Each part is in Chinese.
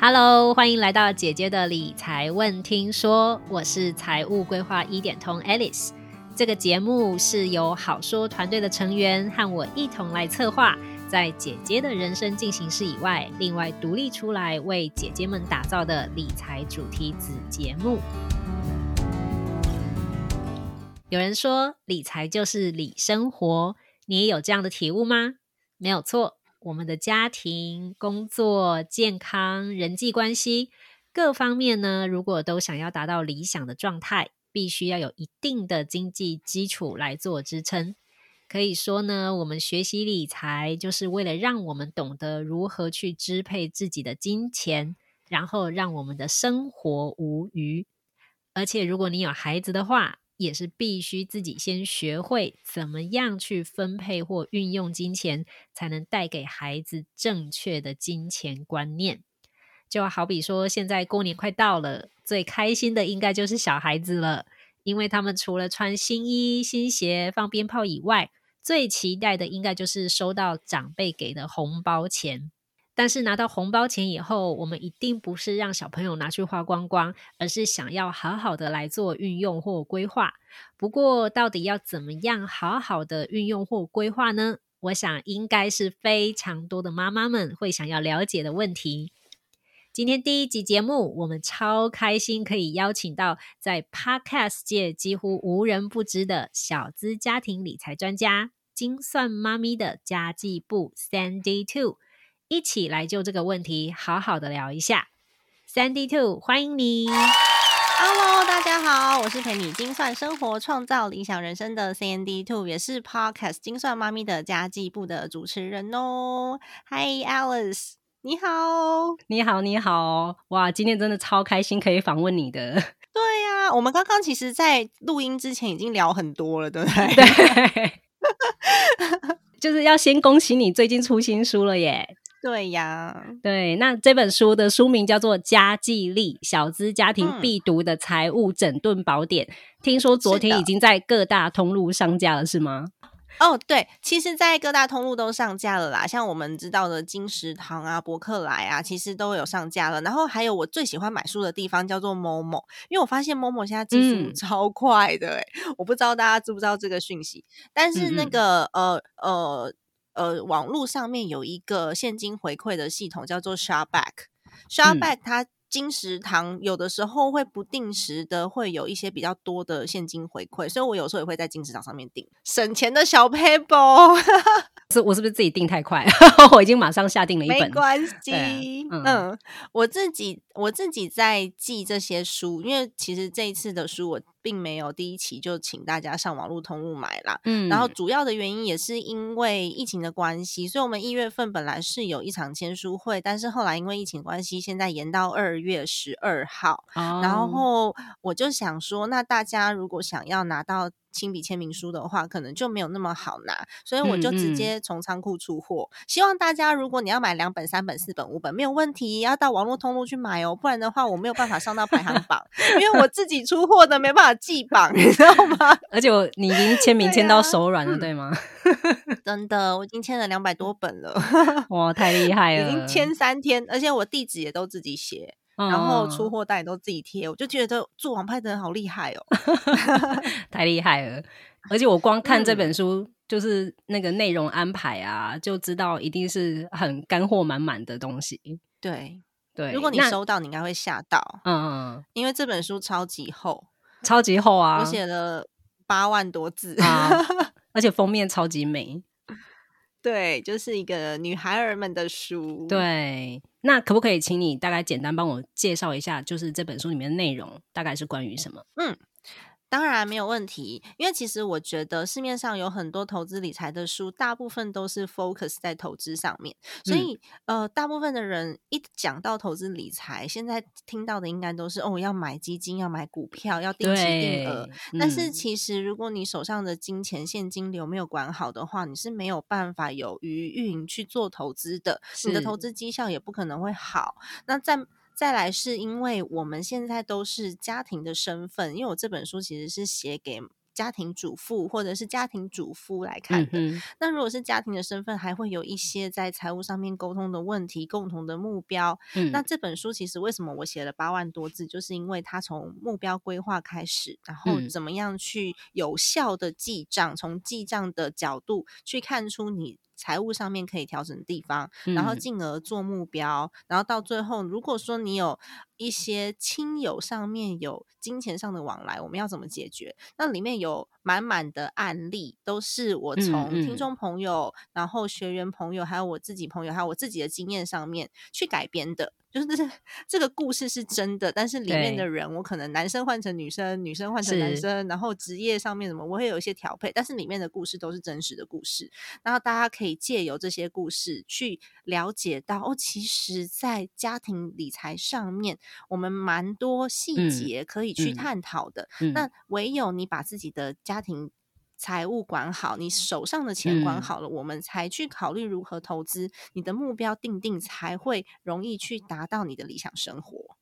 Hello，欢迎来到姐姐的理财问听说，我是财务规划一点通 Alice。这个节目是由好说团队的成员和我一同来策划，在姐姐的人生进行式以外，另外独立出来为姐姐们打造的理财主题子节目。有人说理财就是理生活，你也有这样的体悟吗？没有错。我们的家庭、工作、健康、人际关系各方面呢，如果都想要达到理想的状态，必须要有一定的经济基础来做支撑。可以说呢，我们学习理财，就是为了让我们懂得如何去支配自己的金钱，然后让我们的生活无余。而且，如果你有孩子的话，也是必须自己先学会怎么样去分配或运用金钱，才能带给孩子正确的金钱观念。就好比说，现在过年快到了，最开心的应该就是小孩子了，因为他们除了穿新衣、新鞋、放鞭炮以外，最期待的应该就是收到长辈给的红包钱。但是拿到红包钱以后，我们一定不是让小朋友拿去花光光，而是想要好好的来做运用或规划。不过，到底要怎么样好好的运用或规划呢？我想应该是非常多的妈妈们会想要了解的问题。今天第一集节目，我们超开心可以邀请到在 Podcast 界几乎无人不知的小资家庭理财专家——精算妈咪的家计部 Sandy Two。一起来就这个问题好好的聊一下。，Sandy Two，欢迎你。Hello，大家好，我是陪你精算生活、创造理想人生的 C N D Two，也是 Podcast 精算妈咪的家计部的主持人哦。Hi Alice，你好，你好，你好。哇，今天真的超开心，可以访问你的。对呀，我们刚刚其实，在录音之前已经聊很多了，对不对？对，就是要先恭喜你最近出新书了耶。对呀，对，那这本书的书名叫做《家计力：小资家庭必读的财务整顿宝典》。听说昨天已经在各大通路上架了，是吗？哦，对，其实，在各大通路都上架了啦。像我们知道的金石堂啊、博客来啊，其实都有上架了。然后还有我最喜欢买书的地方叫做某某，因为我发现某某现在技术超快的，哎，我不知道大家知不知道这个讯息。但是那个呃呃。呃，网络上面有一个现金回馈的系统，叫做 Shopback。Shopback 它金石堂有的时候会不定时的会有一些比较多的现金回馈，所以我有时候也会在金石堂上面订省钱的小 paper。是，我是不是自己订太快？我已经马上下定了一本。没关系，嗯，我自己我自己在记这些书，因为其实这一次的书我并没有第一期就请大家上网络通路买啦。嗯，然后主要的原因也是因为疫情的关系，所以我们一月份本来是有一场签书会，但是后来因为疫情关系，现在延到二月十二号。然后我就想说，那大家如果想要拿到。亲笔签名书的话，可能就没有那么好拿，所以我就直接从仓库出货。希望大家，如果你要买两本、三本、四本、五本，没有问题，要到网络通路去买哦，不然的话，我没有办法上到排行榜，因为我自己出货的没办法记榜，你知道吗？而且我你已经签名签到手软了，对吗？真的，我已经签了两百多本了，哇，太厉害了！已经签三天，而且我地址也都自己写。然后出货单也都自己贴，我就觉得做网拍的人好厉害哦，太厉害了！而且我光看这本书，就是那个内容安排啊，就知道一定是很干货满满的东西。对对，如果你收到，你应该会吓到。嗯嗯，因为这本书超级厚，超级厚啊！我写了八万多字啊，而且封面超级美。对，就是一个女孩儿们的书。对，那可不可以请你大概简单帮我介绍一下，就是这本书里面的内容大概是关于什么？嗯。当然没有问题，因为其实我觉得市面上有很多投资理财的书，大部分都是 focus 在投资上面，所以呃，大部分的人一讲到投资理财，现在听到的应该都是哦，要买基金，要买股票，要定期定额。但是其实如果你手上的金钱现金流没有管好的话，你是没有办法有余运去做投资的，你的投资绩效也不可能会好。那在再来是因为我们现在都是家庭的身份，因为我这本书其实是写给家庭主妇或者是家庭主夫来看的。那如果是家庭的身份，还会有一些在财务上面沟通的问题，共同的目标。那这本书其实为什么我写了八万多字，就是因为它从目标规划开始，然后怎么样去有效的记账，从记账的角度去看出你。财务上面可以调整的地方，然后进而做目标，然后到最后，如果说你有一些亲友上面有金钱上的往来，我们要怎么解决？那里面有满满的案例，都是我从听众朋友、然后学员朋友，还有我自己朋友，还有我自己的经验上面去改编的。就是 这个故事是真的，但是里面的人，我可能男生换成女生，女生换成男生，然后职业上面什么，我会有一些调配，但是里面的故事都是真实的故事。然后大家可以借由这些故事去了解到，哦，其实，在家庭理财上面，我们蛮多细节可以去探讨的。那唯有你把自己的家庭。财务管好，你手上的钱管好了，我们才去考虑如何投资。你的目标定定，才会容易去达到你的理想生活。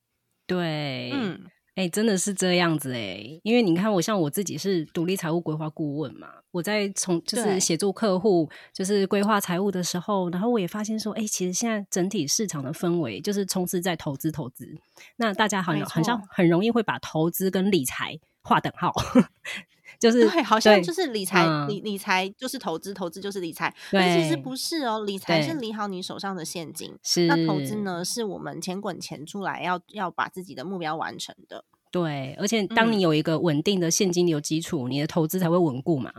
对，嗯，哎，真的是这样子哎。因为你看，我像我自己是独立财务规划顾问嘛，我在从就是协助客户就是规划财务的时候，然后我也发现说，哎，其实现在整体市场的氛围就是充斥在投资投资，那大家好像好像很容易会把投资跟理财划等号。就是对，好像就是理财，理理财就是投资，投资就是理财。但其实不是哦，理财是理好你手上的现金，是那投资呢，是我们钱滚钱出来，要要把自己的目标完成的。对，而且当你有一个稳定的现金流基础，你的投资才会稳固嘛。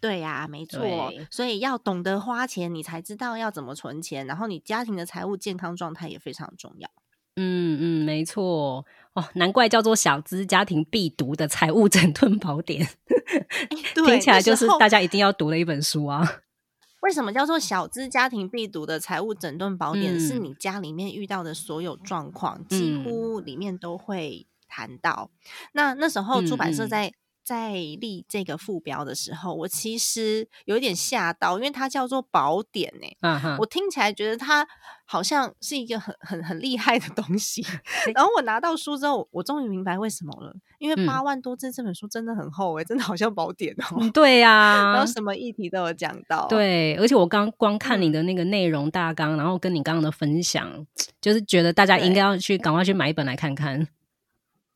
对呀，没错。所以要懂得花钱，你才知道要怎么存钱，然后你家庭的财务健康状态也非常重要。嗯嗯，没错哦，难怪叫做小资家庭必读的财务整顿宝典，听起来就是大家一定要读的一本书啊。为什么叫做小资家庭必读的财务整顿宝典？是你家里面遇到的所有状况，几乎里面都会谈到。那那时候出版社在。在立这个副标的时候，我其实有点吓到，因为它叫做宝典呢。我听起来觉得它好像是一个很很很厉害的东西。然后我拿到书之后，我终于明白为什么了，因为八万多字这本书真的很厚哎，真的好像宝典哦。对呀，然后什么议题都有讲到。对，而且我刚光看你的那个内容大纲，然后跟你刚刚的分享，就是觉得大家应该要去赶快去买一本来看看。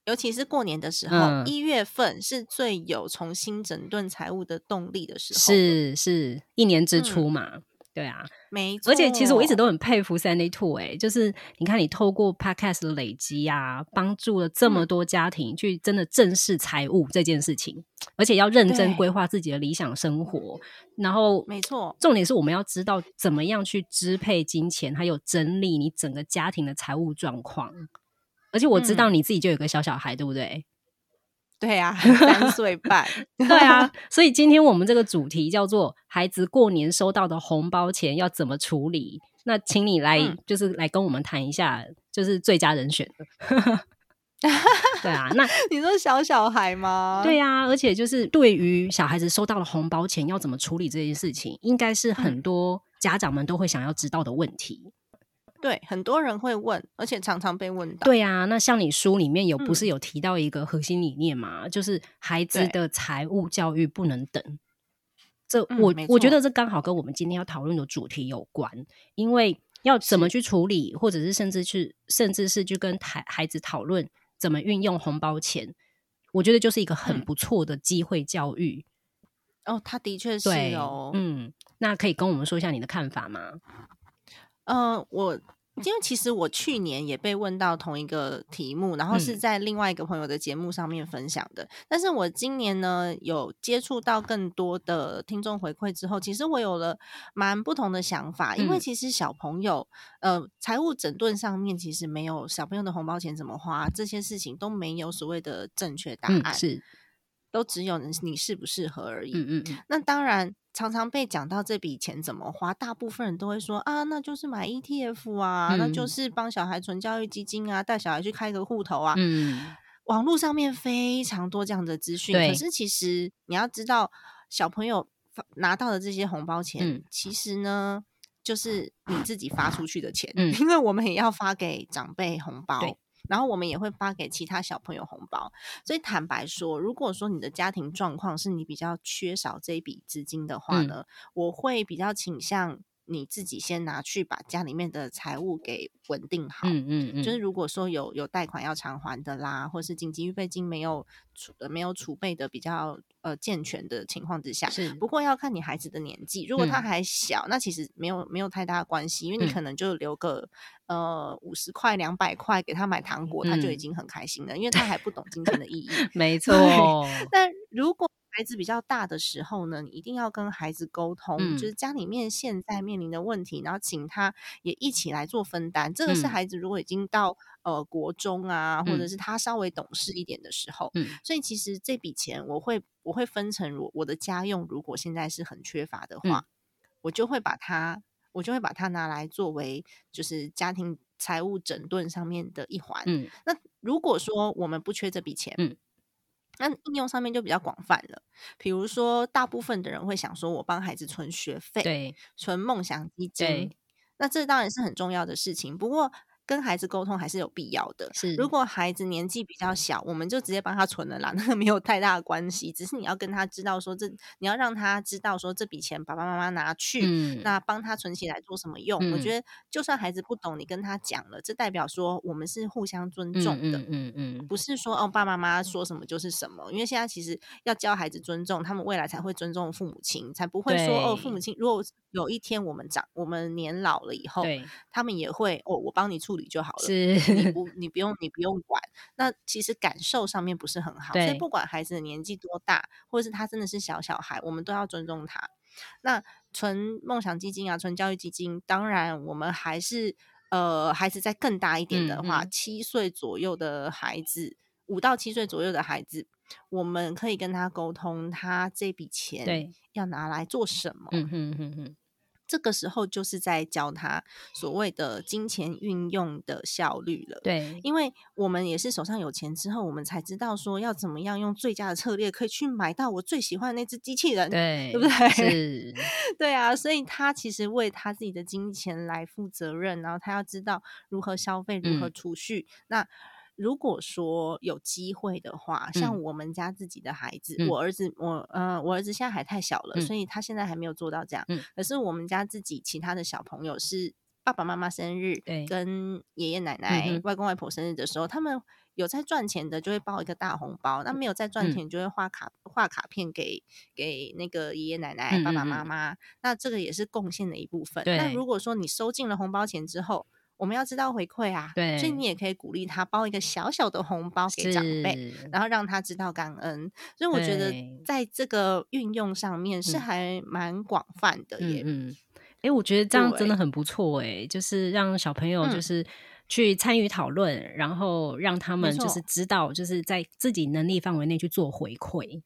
尤其是过年的时候，一月份是最有重新整顿财务的动力的时候，是是一年之初嘛？对啊，没错。而且其实我一直都很佩服 Sandy Two，哎，就是你看你透过 Podcast 的累积啊，帮助了这么多家庭去真的正视财务这件事情，而且要认真规划自己的理想生活。然后，没错，重点是我们要知道怎么样去支配金钱，还有整理你整个家庭的财务状况。而且我知道你自己就有个小小孩，对不对？对呀，三岁半。对啊，所以今天我们这个主题叫做“孩子过年收到的红包钱要怎么处理”。那请你来，就是来跟我们谈一下，就是最佳人选的。对啊，那你说小小孩吗？对呀，而且就是对于小孩子收到了红包钱要怎么处理这件事情，应该是很多家长们都会想要知道的问题。对，很多人会问，而且常常被问到。对啊，那像你书里面有不是有提到一个核心理念嘛？就是孩子的财务教育不能等。这我我觉得这刚好跟我们今天要讨论的主题有关，因为要怎么去处理，或者是甚至去，甚至是去跟孩孩子讨论怎么运用红包钱，我觉得就是一个很不错的机会教育。哦，他的确是哦，嗯，那可以跟我们说一下你的看法吗？嗯，我因为其实我去年也被问到同一个题目，然后是在另外一个朋友的节目上面分享的。但是我今年呢，有接触到更多的听众回馈之后，其实我有了蛮不同的想法。因为其实小朋友，呃，财务整顿上面其实没有小朋友的红包钱怎么花这些事情都没有所谓的正确答案，是都只有你适不适合而已。嗯嗯，那当然。常常被讲到这笔钱怎么花，大部分人都会说啊，那就是买 ETF 啊，那就是帮小孩存教育基金啊，带小孩去开个户头啊。嗯，网络上面非常多这样的资讯，可是其实你要知道，小朋友拿到的这些红包钱，其实呢，就是你自己发出去的钱，因为我们也要发给长辈红包。然后我们也会发给其他小朋友红包。所以坦白说，如果说你的家庭状况是你比较缺少这一笔资金的话呢，我会比较倾向。你自己先拿去把家里面的财务给稳定好，嗯嗯嗯，就是如果说有有贷款要偿还的啦，或是紧急预备金没有储没有储备的比较呃健全的情况之下，是不过要看你孩子的年纪，如果他还小，那其实没有没有太大的关系，因为你可能就留个呃五十块两百块给他买糖果，他就已经很开心了，因为他还不懂金钱的意义，没。错。但如果孩子比较大的时候呢，你一定要跟孩子沟通，就是家里面现在面临的问题，然后请他也一起来做分担。这个是孩子如果已经到呃国中啊，或者是他稍微懂事一点的时候，嗯。所以其实这笔钱我会我会分成我我的家用，如果现在是很缺乏的话，我就会把它我就会把它拿来作为就是家庭财务整顿上面的一环。嗯。那如果说我们不缺这笔钱，那应用上面就比较广泛了，比如说，大部分的人会想说，我帮孩子存学费，对，存梦想基金，那这当然是很重要的事情，不过。跟孩子沟通还是有必要的。是，如果孩子年纪比较小，我们就直接帮他存了啦，那个没有太大的关系。只是你要跟他知道说，这你要让他知道说，这笔钱爸爸妈妈拿去，那帮他存起来做什么用？我觉得，就算孩子不懂，你跟他讲了，这代表说我们是互相尊重的。嗯嗯，不是说哦，爸爸妈妈说什么就是什么。因为现在其实要教孩子尊重，他们未来才会尊重父母亲，才不会说哦，父母亲如果有一天我们长，我们年老了以后，他们也会哦，我帮你处理就好了，是，你不，你不用，你不用管。那其实感受上面不是很好，所以不管孩子的年纪多大，或者是他真的是小小孩，我们都要尊重他。那存梦想基金啊，存教育基金，当然我们还是呃，孩子在更大一点的话，七岁左右的孩子，五到七岁左右的孩子。我们可以跟他沟通，他这笔钱要拿来做什么？嗯哼哼哼，这个时候就是在教他所谓的金钱运用的效率了。对，因为我们也是手上有钱之后，我们才知道说要怎么样用最佳的策略，可以去买到我最喜欢的那只机器人。对，对不对？是，对啊。所以他其实为他自己的金钱来负责任，然后他要知道如何消费，如何储蓄。那如果说有机会的话，像我们家自己的孩子，我儿子，我呃，我儿子现在还太小了，所以他现在还没有做到这样。可是我们家自己其他的小朋友是爸爸妈妈生日，跟爷爷奶奶、外公外婆生日的时候，他们有在赚钱的，就会包一个大红包；那没有在赚钱，就会画卡画卡片给给那个爷爷奶奶、爸爸妈妈。那这个也是贡献的一部分。那如果说你收进了红包钱之后，我们要知道回馈啊，对，所以你也可以鼓励他包一个小小的红包给长辈，然后让他知道感恩。所以我觉得在这个运用上面是还蛮广泛的耶。嗯，哎，我觉得这样真的很不错哎，就是让小朋友就是去参与讨论，然后让他们就是知道，就是在自己能力范围内去做回馈。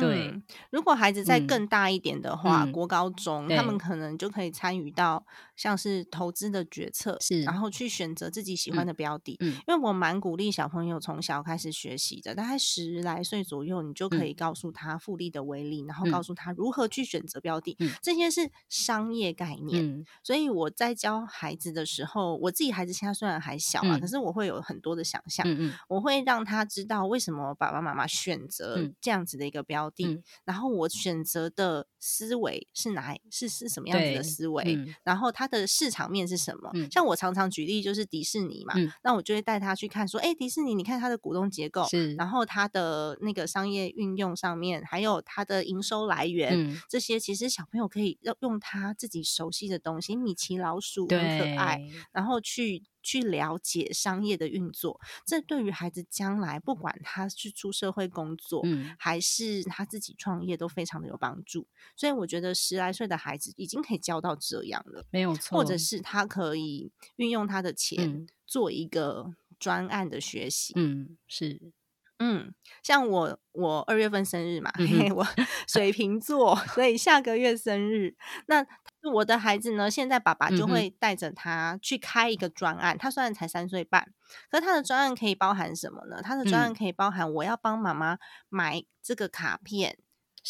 对，如果孩子再更大一点的话，国高中他们可能就可以参与到像是投资的决策，是，然后去选择自己喜欢的标的。嗯，因为我蛮鼓励小朋友从小开始学习的，大概十来岁左右，你就可以告诉他复利的威力，然后告诉他如何去选择标的，这些是商业概念。所以我在教孩子的时候，我自己孩子现在虽然还小啊，可是我会有很多的想象，我会让他知道为什么爸爸妈妈选择这样子的一个标。地，然后我选择的思维是哪是是什么样子的思维？然后它的市场面是什么？像我常常举例就是迪士尼嘛，那我就会带他去看，说，哎，迪士尼，你看它的股东结构，然后它的那个商业运用上面，还有它的营收来源，这些其实小朋友可以用用他自己熟悉的东西，米奇老鼠很可爱，然后去。去了解商业的运作，这对于孩子将来不管他去出社会工作，嗯，还是他自己创业，都非常的有帮助。所以我觉得十来岁的孩子已经可以教到这样了，没有错。或者是他可以运用他的钱做一个专案的学习，嗯，是。嗯，像我我二月份生日嘛，我水瓶座，所以下个月生日。那我的孩子呢，现在爸爸就会带着他去开一个专案。他虽然才三岁半，可是他的专案可以包含什么呢？他的专案可以包含我要帮妈妈买这个卡片。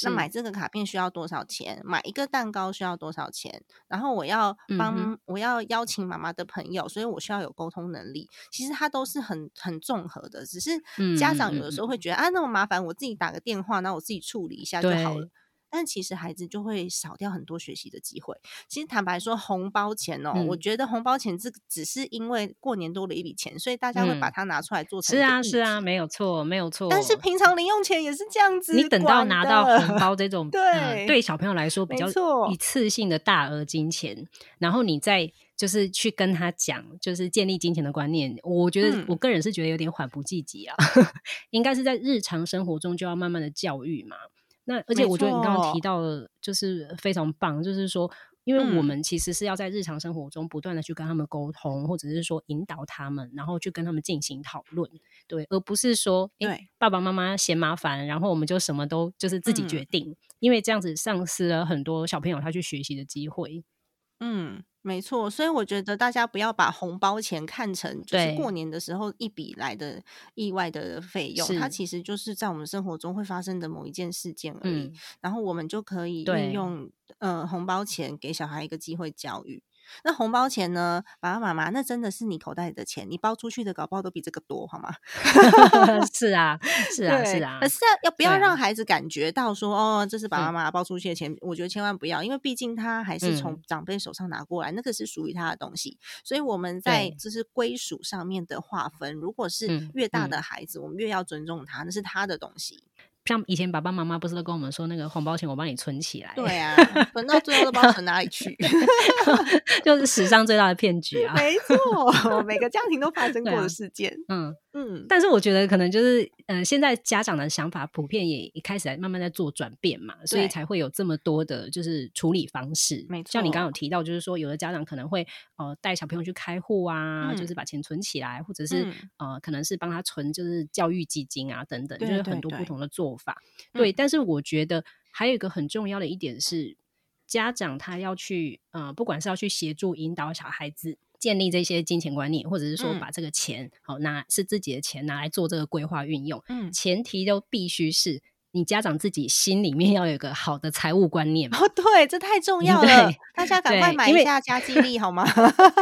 那买这个卡片需要多少钱？买一个蛋糕需要多少钱？然后我要帮我要邀请妈妈的朋友，所以我需要有沟通能力。其实它都是很很综合的，只是家长有的时候会觉得啊那么麻烦，我自己打个电话，那我自己处理一下就好了。但其实孩子就会少掉很多学习的机会。其实坦白说，红包钱哦，我觉得红包钱这只是因为过年多了一笔钱，所以大家会把它拿出来做成。是啊，是啊，没有错，没有错。但是平常零用钱也是这样子。你等到拿到红包这种，对对小朋友来说比较一次性的大额金钱，然后你再就是去跟他讲，就是建立金钱的观念。我觉得我个人是觉得有点缓不济急啊，应该是在日常生活中就要慢慢的教育嘛。那而且我觉得你刚刚提到的，就是非常棒，就是说，因为我们其实是要在日常生活中不断的去跟他们沟通，或者是说引导他们，然后去跟他们进行讨论，对，而不是说，对，爸爸妈妈嫌麻烦，然后我们就什么都就是自己决定，因为这样子丧失了很多小朋友他去学习的机会。嗯。没错，所以我觉得大家不要把红包钱看成就是过年的时候一笔来的意外的费用，它其实就是在我们生活中会发生的某一件事件而已。然后我们就可以运用呃红包钱给小孩一个机会教育。那红包钱呢？爸爸妈妈，那真的是你口袋里的钱，你包出去的搞不好都比这个多，好吗？是啊，是啊，是啊。可是要不要让孩子感觉到说，哦，这是爸爸妈妈包出去的钱？我觉得千万不要，因为毕竟他还是从长辈手上拿过来，那个是属于他的东西。所以我们在就是归属上面的划分，如果是越大的孩子，我们越要尊重他，那是他的东西。像以前爸爸妈妈不是都跟我们说，那个红包钱我帮你存起来。对啊，存到最后都不知道存哪里去，就是史上最大的骗局啊！没错，每个家庭都发生过的事件。嗯嗯，但是我觉得可能就是，嗯，现在家长的想法普遍也一开始在慢慢在做转变嘛，所以才会有这么多的就是处理方式。没错，像你刚刚有提到，就是说有的家长可能会呃带小朋友去开户啊，就是把钱存起来，或者是呃可能是帮他存就是教育基金啊等等，就是很多不同的做。法对，但是我觉得还有一个很重要的一点是，家长他要去呃，不管是要去协助引导小孩子建立这些金钱观念，或者是说把这个钱好拿是自己的钱拿来做这个规划运用，嗯，前提都必须是你家长自己心里面要有一个好的财务观念哦，对，这太重要了，大家赶快买一下家 计力好吗？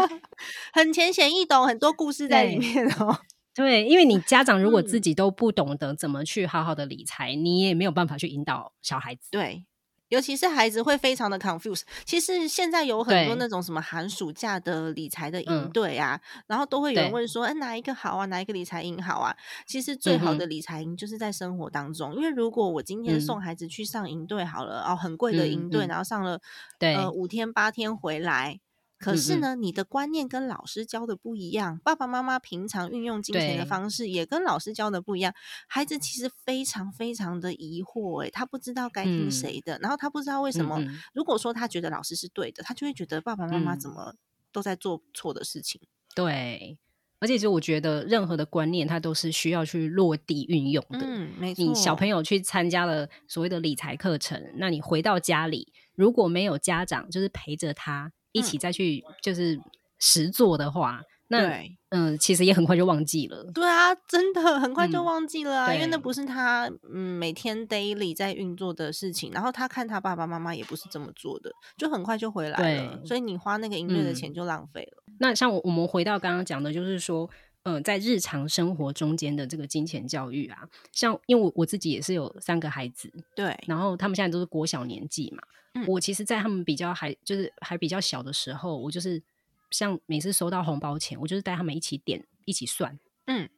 很浅显易懂，很多故事在里面哦。对，因为你家长如果自己都不懂得怎么去好好的理财，你也没有办法去引导小孩子。对，尤其是孩子会非常的 confuse。其实现在有很多那种什么寒暑假的理财的营队啊，然后都会有人问说：“哎，哪一个好啊？哪一个理财营好啊？”其实最好的理财营就是在生活当中。因为如果我今天送孩子去上营队好了，哦，很贵的营队，然后上了呃五天八天回来。可是呢，你的观念跟老师教的不一样，爸爸妈妈平常运用金钱的方式也跟老师教的不一样，孩子其实非常非常的疑惑，诶，他不知道该听谁的，然后他不知道为什么，如果说他觉得老师是对的，他就会觉得爸爸妈妈怎么都在做错的事情。对，而且就我觉得任何的观念，它都是需要去落地运用的。嗯，没错。你小朋友去参加了所谓的理财课程，那你回到家里，如果没有家长就是陪着他。一起再去就是实做的话，那嗯，其实也很快就忘记了。对啊，真的很快就忘记了啊，因为那不是他嗯每天 daily 在运作的事情。然后他看他爸爸妈妈也不是这么做的，就很快就回来了。所以你花那个音乐的钱就浪费了。那像我我们回到刚刚讲的，就是说，嗯，在日常生活中间的这个金钱教育啊，像因为我我自己也是有三个孩子，对，然后他们现在都是国小年纪嘛。嗯我其实，在他们比较还就是还比较小的时候，我就是像每次收到红包钱，我就是带他们一起点一起算。嗯，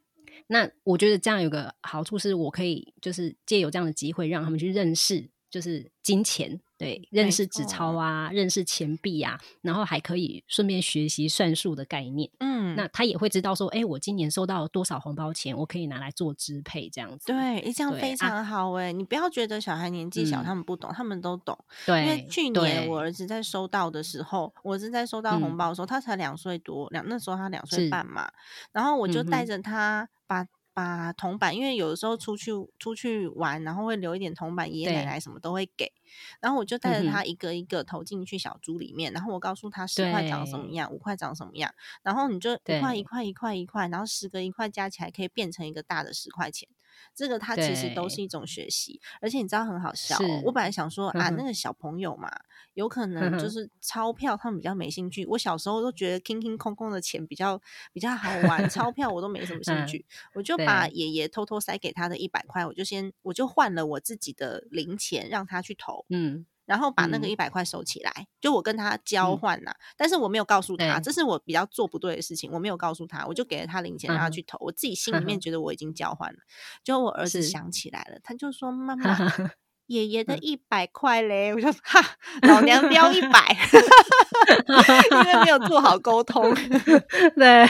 那我觉得这样有个好处是，我可以就是借有这样的机会，让他们去认识就是金钱。对，认识纸钞啊，认识钱币啊，然后还可以顺便学习算术的概念。嗯，那他也会知道说，哎，我今年收到多少红包钱，我可以拿来做支配，这样子。对，这样非常好哎。你不要觉得小孩年纪小，他们不懂，他们都懂。对，因为去年我儿子在收到的时候，我是在收到红包的时候，他才两岁多，两那时候他两岁半嘛，然后我就带着他把。把铜板，因为有的时候出去出去玩，然后会留一点铜板，爷爷奶奶什么都会给。然后我就带着他一个一个投进去小猪里面，然后我告诉他十块长什么样，五块长什么样。然后你就一块一块一块一块，然后十个一块加起来可以变成一个大的十块钱。这个它其实都是一种学习。而且你知道很好笑，我本来想说啊，那个小朋友嘛，有可能就是钞票他们比较没兴趣。我小时候都觉得空空空空的钱比较比较好玩，钞票我都没什么兴趣。我就把爷爷偷偷塞给他的一百块，我就先我就换了我自己的零钱让他去投。嗯。然后把那个一百块收起来，就我跟他交换呐，但是我没有告诉他，这是我比较做不对的事情，我没有告诉他，我就给了他零钱让他去投，我自己心里面觉得我已经交换了，就我儿子想起来了，他就说 妈妈，爷爷的一百块嘞，我就哈，老娘标一百，因为没有做好沟通，对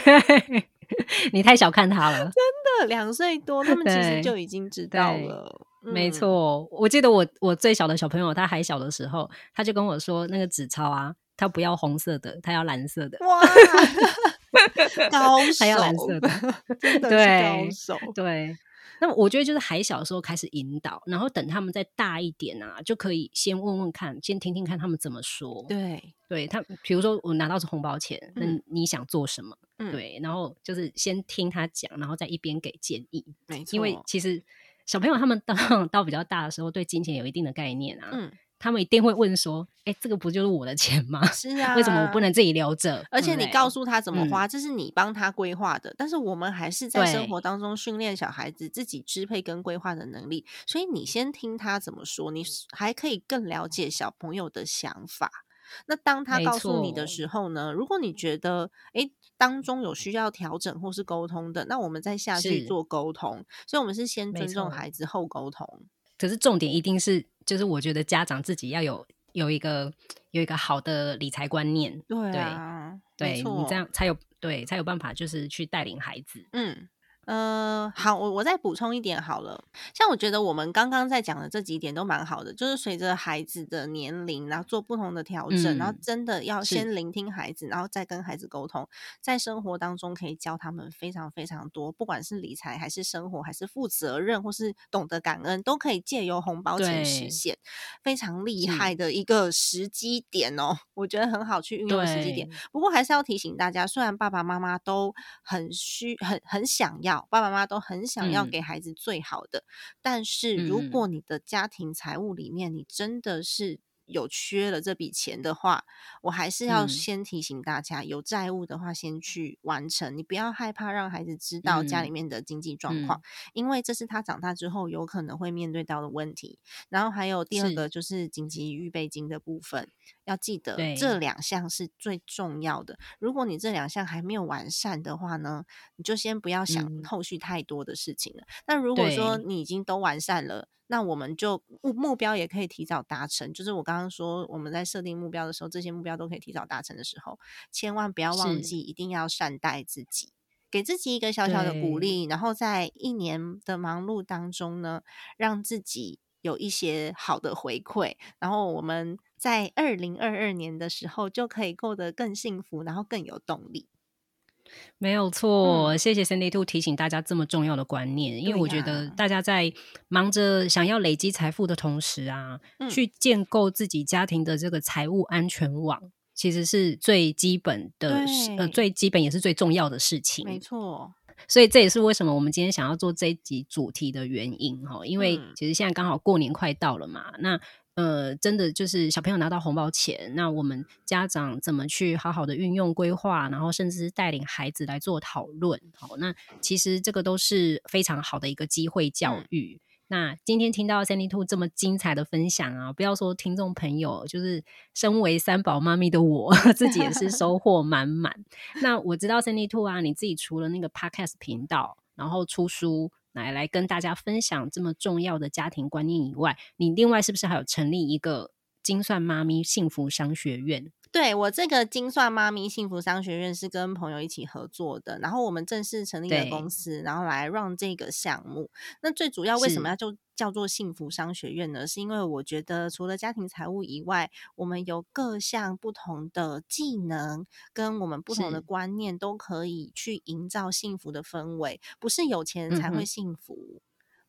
你太小看他了，真的两岁多，他们其实就已经知道了。没错，我记得我我最小的小朋友，他还小的时候，他就跟我说，那个纸钞啊，他不要红色的，他要蓝色的。哇，高手，他要蓝色的，真的是高手。对，那我觉得就是还小的时候开始引导，然后等他们再大一点啊，就可以先问问看，先听听看他们怎么说。对，对他，比如说我拿到是红包钱，那你想做什么？对，然后就是先听他讲，然后再一边给建议。没错，因为其实。小朋友他们到 到比较大的时候，对金钱有一定的概念啊。嗯，他们一定会问说：“哎，这个不就是我的钱吗？是啊，为什么我不能自己留着？而且你告诉他怎么花，这是你帮他规划的。但是我们还是在生活当中训练小孩子自己支配跟规划的能力。所以你先听他怎么说，你还可以更了解小朋友的想法。那当他告诉你的时候呢？如果你觉得诶。当中有需要调整或是沟通的，那我们再下去做沟通。所以，我们是先尊重孩子后沟通。可是，重点一定是，就是我觉得家长自己要有有一个有一个好的理财观念。对啊，对你这样才有对才有办法，就是去带领孩子。嗯。呃，好，我我再补充一点好了。像我觉得我们刚刚在讲的这几点都蛮好的，就是随着孩子的年龄，然后做不同的调整，然后真的要先聆听孩子，然后再跟孩子沟通，在生活当中可以教他们非常非常多，不管是理财还是生活，还是负责任，或是懂得感恩，都可以借由红包钱实现，非常厉害的一个时机点哦。我觉得很好去运用时机点。不过还是要提醒大家，虽然爸爸妈妈都很需很很想要。爸爸妈妈都很想要给孩子最好的，但是如果你的家庭财务里面，你真的是。有缺了这笔钱的话，我还是要先提醒大家，有债务的话先去完成。你不要害怕让孩子知道家里面的经济状况，因为这是他长大之后有可能会面对到的问题。然后还有第二个就是紧急预备金的部分，要记得这两项是最重要的。如果你这两项还没有完善的话呢，你就先不要想后续太多的事情了。那如果说你已经都完善了，那我们就目目标也可以提早达成，就是我刚刚说我们在设定目标的时候，这些目标都可以提早达成的时候，千万不要忘记，一定要善待自己，给自己一个小小的鼓励，然后在一年的忙碌当中呢，让自己有一些好的回馈，然后我们在二零二二年的时候就可以过得更幸福，然后更有动力。没有错，谢谢 Cindy Two 提醒大家这么重要的观念，因为我觉得大家在忙着想要累积财富的同时啊，去建构自己家庭的这个财务安全网，其实是最基本的，呃，最基本也是最重要的事情。没错，所以这也是为什么我们今天想要做这一集主题的原因哈，因为其实现在刚好过年快到了嘛，那。呃，真的就是小朋友拿到红包钱，那我们家长怎么去好好的运用规划，然后甚至是带领孩子来做讨论，好，那其实这个都是非常好的一个机会教育。那今天听到 Sandy Two 这么精彩的分享啊，不要说听众朋友，就是身为三宝妈咪的我 自己也是收获满满。那我知道 Sandy Two 啊，你自己除了那个 Podcast 频道，然后出书。来来跟大家分享这么重要的家庭观念以外，你另外是不是还有成立一个精算妈咪幸福商学院？对我这个精算妈咪幸福商学院是跟朋友一起合作的，然后我们正式成立了公司，然后来让这个项目。那最主要为什么要就叫做幸福商学院呢？是因为我觉得除了家庭财务以外，我们有各项不同的技能跟我们不同的观念，都可以去营造幸福的氛围。不是有钱才会幸福。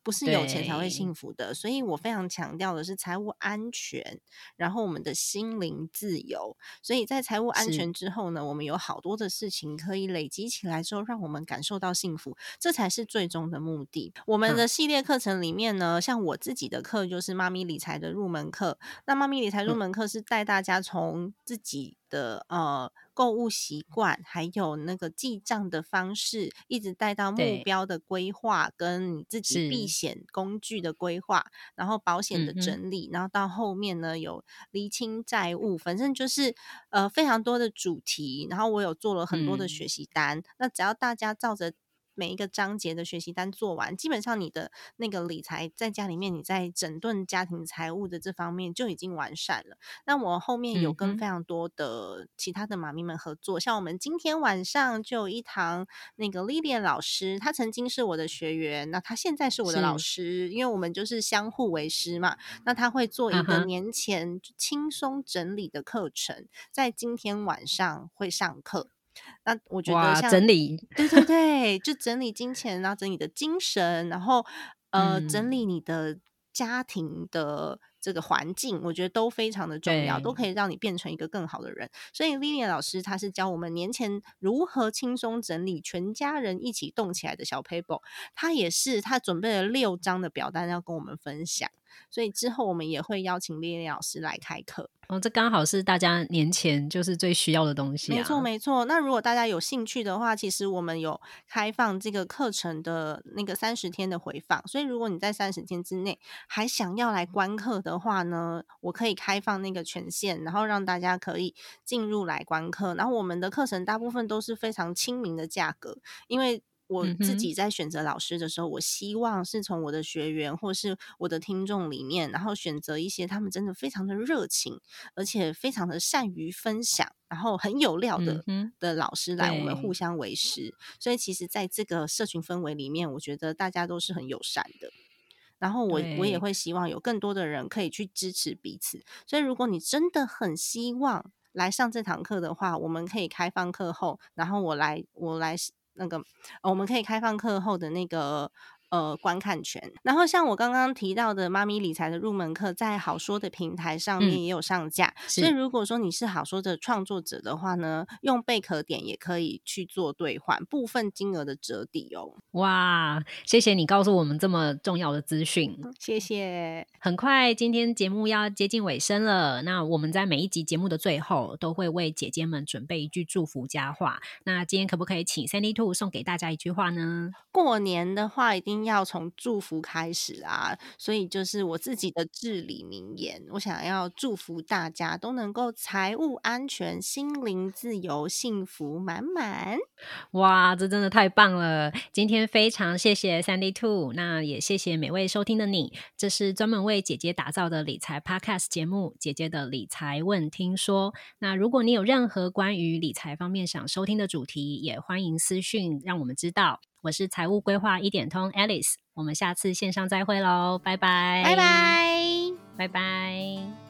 不是有钱才会幸福的。所以我非常强调的是财务安全，然后我们的心灵自由。所以在财务安全之后呢，我们有好多的事情可以累积起来之后，让我们感受到幸福，这才是最终的目的。我们的系列课程里面呢，像我自己的课就是妈咪理财的入门课。那妈咪理财入门课是带大家从自己的呃。购物习惯，还有那个记账的方式，一直带到目标的规划，跟你自己避险工具的规划，然后保险的整理，然后到后面呢有厘清债务，反正就是呃非常多的主题。然后我有做了很多的学习单，那只要大家照着。每一个章节的学习单做完，基本上你的那个理财在家里面，你在整顿家庭财务的这方面就已经完善了。那我后面有跟非常多的其他的妈咪们合作，像我们今天晚上就有一堂那个 Lilian 老师，她曾经是我的学员，那她现在是我的老师，因为我们就是相互为师嘛。那她会做一个年前轻松整理的课程，在今天晚上会上课。那我觉得像整理，对对 对，就整理金钱，然后整理的精神，然后呃，整理你的家庭的这个环境，我觉得都非常的重要，都可以让你变成一个更好的人。所以 Lilian 老师他是教我们年前如何轻松整理全家人一起动起来的小 paper，他也是他准备了六张的表单要跟我们分享。所以之后我们也会邀请丽丽老师来开课哦，这刚好是大家年前就是最需要的东西。没错，没错。那如果大家有兴趣的话，其实我们有开放这个课程的那个三十天的回放。所以如果你在三十天之内还想要来观课的话呢，我可以开放那个权限，然后让大家可以进入来观课。然后我们的课程大部分都是非常亲民的价格，因为。我自己在选择老师的时候，我希望是从我的学员或是我的听众里面，然后选择一些他们真的非常的热情，而且非常的善于分享，然后很有料的的老师来，我们互相为师。所以，其实在这个社群氛围里面，我觉得大家都是很友善的。然后，我我也会希望有更多的人可以去支持彼此。所以，如果你真的很希望来上这堂课的话，我们可以开放课后，然后我来我来。那个，我们可以开放课后的那个。呃，观看权。然后像我刚刚提到的妈咪理财的入门课，在好说的平台上面也有上架。所以如果说你是好说的创作者的话呢，用贝壳点也可以去做兑换，部分金额的折抵哦。哇，谢谢你告诉我们这么重要的资讯，谢谢。很快，今天节目要接近尾声了。那我们在每一集节目的最后，都会为姐姐们准备一句祝福佳话。那今天可不可以请 Sandy Two 送给大家一句话呢？过年的话，一定。要从祝福开始啊，所以就是我自己的至理名言。我想要祝福大家都能够财务安全、心灵自由、幸福满满。哇，这真的太棒了！今天非常谢谢三 D Two，那也谢谢每位收听的你。这是专门为姐姐打造的理财 Podcast 节目《姐姐的理财问听说》。那如果你有任何关于理财方面想收听的主题，也欢迎私讯让我们知道。我是财务规划一点通 Alice，我们下次线上再会喽，拜拜，拜拜，拜拜。